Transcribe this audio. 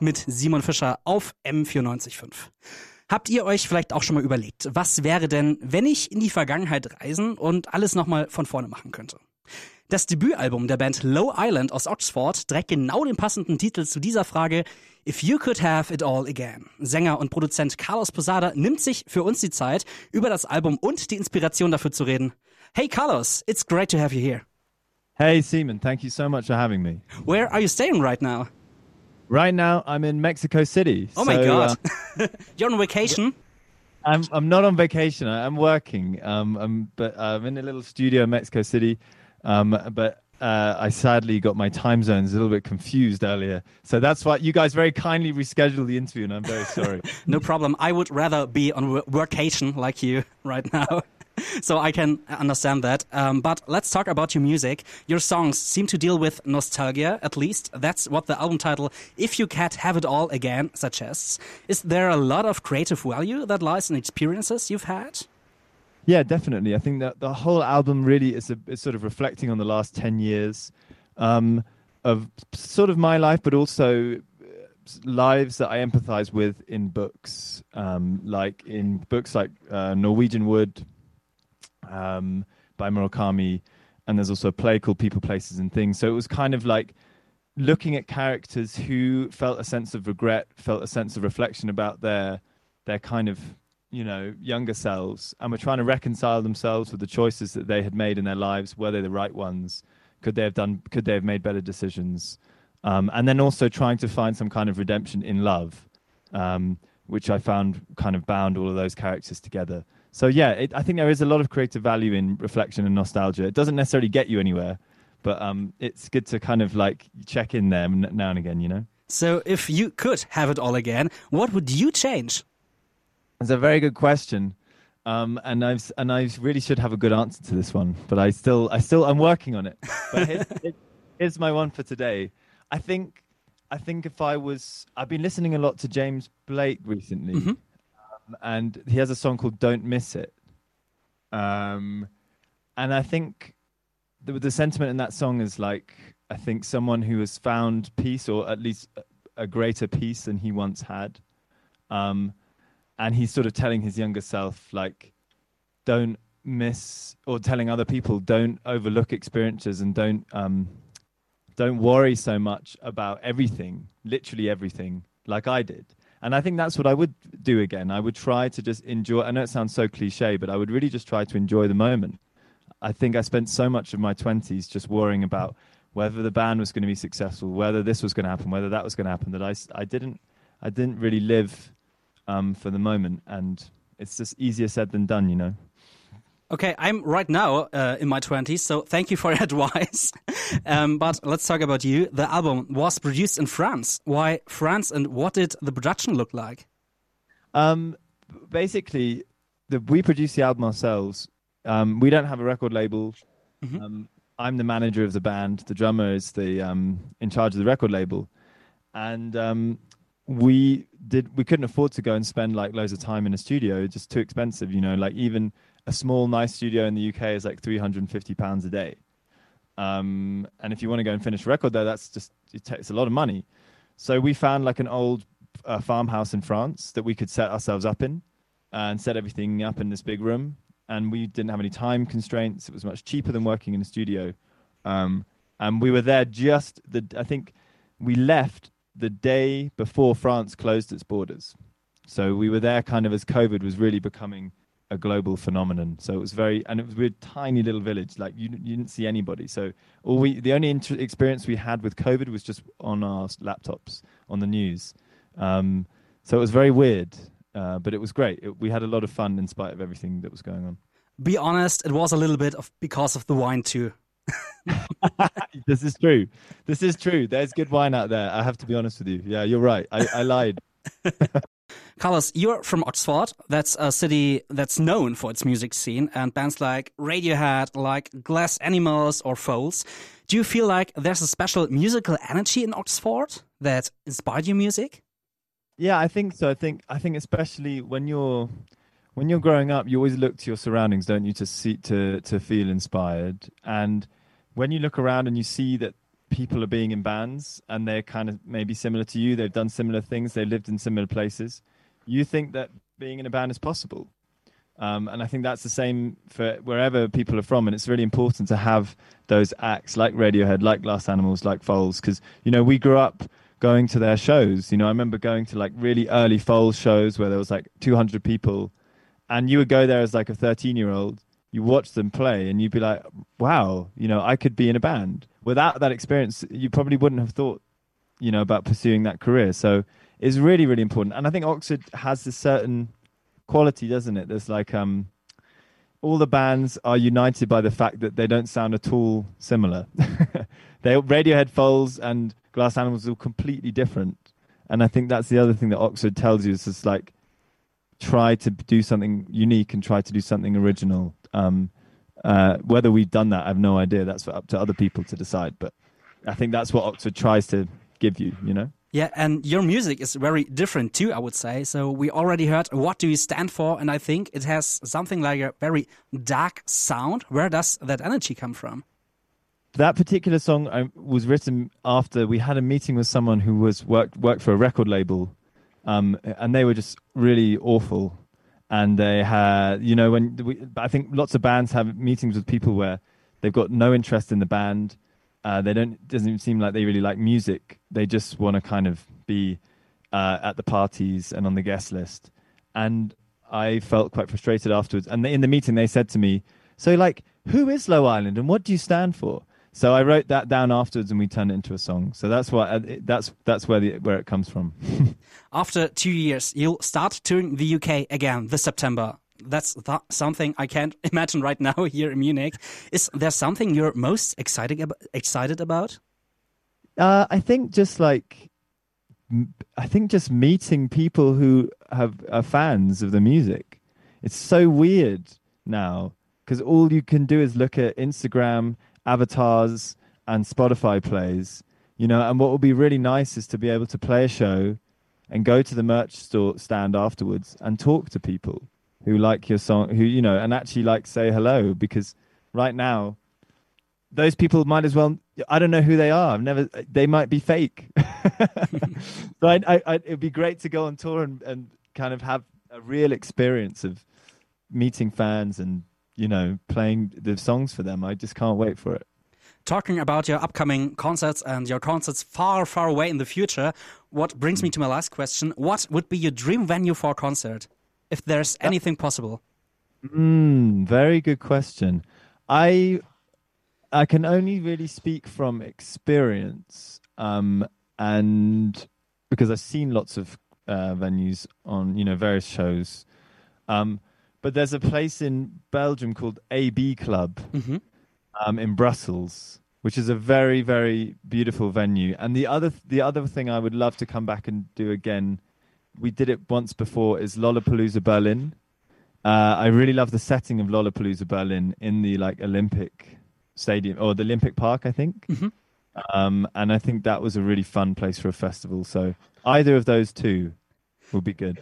mit Simon Fischer auf M945. Habt ihr euch vielleicht auch schon mal überlegt, was wäre denn, wenn ich in die Vergangenheit reisen und alles nochmal von vorne machen könnte? Das Debütalbum der Band Low Island aus Oxford trägt genau den passenden Titel zu dieser Frage If You Could Have It All Again. Sänger und Produzent Carlos Posada nimmt sich für uns die Zeit, über das Album und die Inspiration dafür zu reden. Hey Carlos, it's great to have you here. Hey Simon, thank you so much for having me. Where are you staying right now? Right now, I'm in Mexico City. Oh my god. uh, You're on vacation? I'm I'm not on vacation. I, I'm working. Um, I'm but uh, I'm in a little studio in Mexico City. Um, but uh, I sadly got my time zones a little bit confused earlier. So that's why you guys very kindly rescheduled the interview, and I'm very sorry. No problem. I would rather be on vacation like you right now. so I can understand that. Um, but let's talk about your music. Your songs seem to deal with nostalgia, at least. That's what the album title, If You Can't Have It All Again, suggests. Is there a lot of creative value that lies in experiences you've had? Yeah, definitely. I think that the whole album really is, a, is sort of reflecting on the last 10 years um, of sort of my life, but also uh, lives that I empathize with in books, um, like in books like uh, Norwegian Wood um, by Murakami, and there's also a play called People, Places, and Things. So it was kind of like looking at characters who felt a sense of regret, felt a sense of reflection about their their kind of you know younger selves, and were trying to reconcile themselves with the choices that they had made in their lives. Were they the right ones? Could they have done? Could they have made better decisions? Um, and then also trying to find some kind of redemption in love, um, which I found kind of bound all of those characters together. So yeah, it, I think there is a lot of creative value in reflection and nostalgia. It doesn't necessarily get you anywhere, but um, it's good to kind of like check in there now and again, you know. So if you could have it all again, what would you change? It's a very good question, um, and I've and I really should have a good answer to this one, but I still I still I'm working on it. But here's, here's my one for today. I think I think if I was I've been listening a lot to James Blake recently, Mhm. um, and he has a song called "Don't Miss It," um, and I think the, the sentiment in that song is like I think someone who has found peace, or at least a, greater peace than he once had. Um, and he's sort of telling his younger self like don't miss or telling other people don't overlook experiences and don't um don't worry so much about everything literally everything like i did and i think that's what i would do again. I would try to just enjoy i know it sounds so cliche but i would really just try to enjoy the moment. I think i spent so much of my 20s just worrying about whether the band was going to be successful whether this was going to happen whether that was going to happen that i i didn't i didn't really live um, for the moment, and it's just easier said than done, you know. Okay, I'm right now uh, in my 20s, so thank you for your advice. um, but let's talk about you. The album was produced in France. Why France, and what did the production look like? Um, basically, the, we produce the album ourselves. Um, we don't have a record label. Mhm. Um, I'm the manager of the band. The drummer is the um, in charge of the record label, and um, we did. We couldn't afford to go and spend like loads of time in a studio. It's just too expensive, you know. Like even a small, nice studio in the UK is like 350 pounds a day. Um, and if you want to go and finish a record there, that's just it takes a lot of money. So we found like an old uh, farmhouse in France that we could set ourselves up in and set everything up in this big room. And we didn't have any time constraints. It was much cheaper than working in a studio. Um, and we were there just the, I think we left the day before France closed its borders. So we were there kind of as COVID was really becoming a global phenomenon. So it was very, and it was a tiny little village. Like you, you didn't see anybody. So all we, the only inter- experience we had with COVID was just on our laptops on the news. Um, so it was very weird, uh, but it was great. It, we had a lot of fun in spite of everything that was going on. Be honest, it was a little bit of because of the wine too. this is true. This is true. There's good wine out there. I have to be honest with you. Yeah, you're right. I, I lied. Carlos, you're from Oxford. That's a city that's known for its music scene and bands like Radiohead, like Glass Animals or Foals. Do you feel like there's a special musical energy in Oxford that inspired your music? Yeah, I think so. I think I think especially when you're when you're growing up, you always look to your surroundings, don't you, to see to to feel inspired. And when you look around and you see that people are being in bands and they're kind of maybe similar to you. They've done similar things. They've lived in similar places. You think that being in a band is possible. Um, and I think that's the same for wherever people are from. And it's really important to have those acts like Radiohead, like Glass Animals, like Foals, because, you know, we grew up going to their shows. You know, I remember going to like really early Foals shows where there was like 200 people. And you would go there as like a 13 year old, you watch them play, and you'd be like, wow, you know, I could be in a band. Without that experience, you probably wouldn't have thought, you know, about pursuing that career. So it's really, really important. And I think Oxford has this certain quality, doesn't it? There's like um, all the bands are united by the fact that they don't sound at all similar. they Radiohead, Foals, and Glass Animals are completely different. And I think that's the other thing that Oxford tells you is just like try to do something unique and try to do something original. Um, uh, whether we've done that, I have no idea. That's up to other people to decide. But I think that's what Oxford tries to give you. You know. Yeah, and your music is very different too, I would say. So we already heard What Do You Stand For? And I think it has something like a very dark sound. Where does that energy come from? That particular song um, was written after we had a meeting with someone who was worked worked for a record label, um, and they were just really awful. And they had, you know, when we, I think lots of bands have meetings with people where they've got no interest in the band uh, they don't. Doesn't seem like they really like music. They just want to kind of be uh, at the parties and on the guest list. And I felt quite frustrated afterwards. And in the meeting, they said to me, "So, like, who is Low Island, and what do you stand for?" So I wrote that down afterwards, and we turned it into a song. So that's what uh, that's that's where the where it comes from. After two years, you'll start touring the UK again this September that's th something I can't imagine right now here in Munich. Is there something you're most excited ab excited about? Uh, I think just like I think just meeting people who have are fans of the music. It's so weird now because all you can do is look at Instagram avatars and Spotify plays, you know. And what would be really nice is to be able to play a show and go to the merch store stand afterwards and talk to people who like your song, who you know, and actually like say hello because right now those people might as well i don't know who they are i've never they might be fake so I, I, I, it'd be great to go on tour and, and kind of have a real experience of meeting fans and you know playing the songs for them i just can't wait for it talking about your upcoming concerts and your concerts far far away in the future what brings me to my last question what would be your dream venue for a concert if there's anything possible? Mm, very good question. I I can only really speak from experience, um, and because I've seen lots of uh, venues on you know various shows. Um, but there's a place in Belgium called AB Club mm-hmm. um, in Brussels, which is a very very beautiful venue. And the other the other thing I would love to come back and do again we did it once before is Lollapalooza Berlin. Uh, I really love the setting of Lollapalooza Berlin in the like Olympic Stadium or the Olympic Park, I think. Mm-hmm. Um, and I think that was a really fun place for a festival. So either of those two would be good.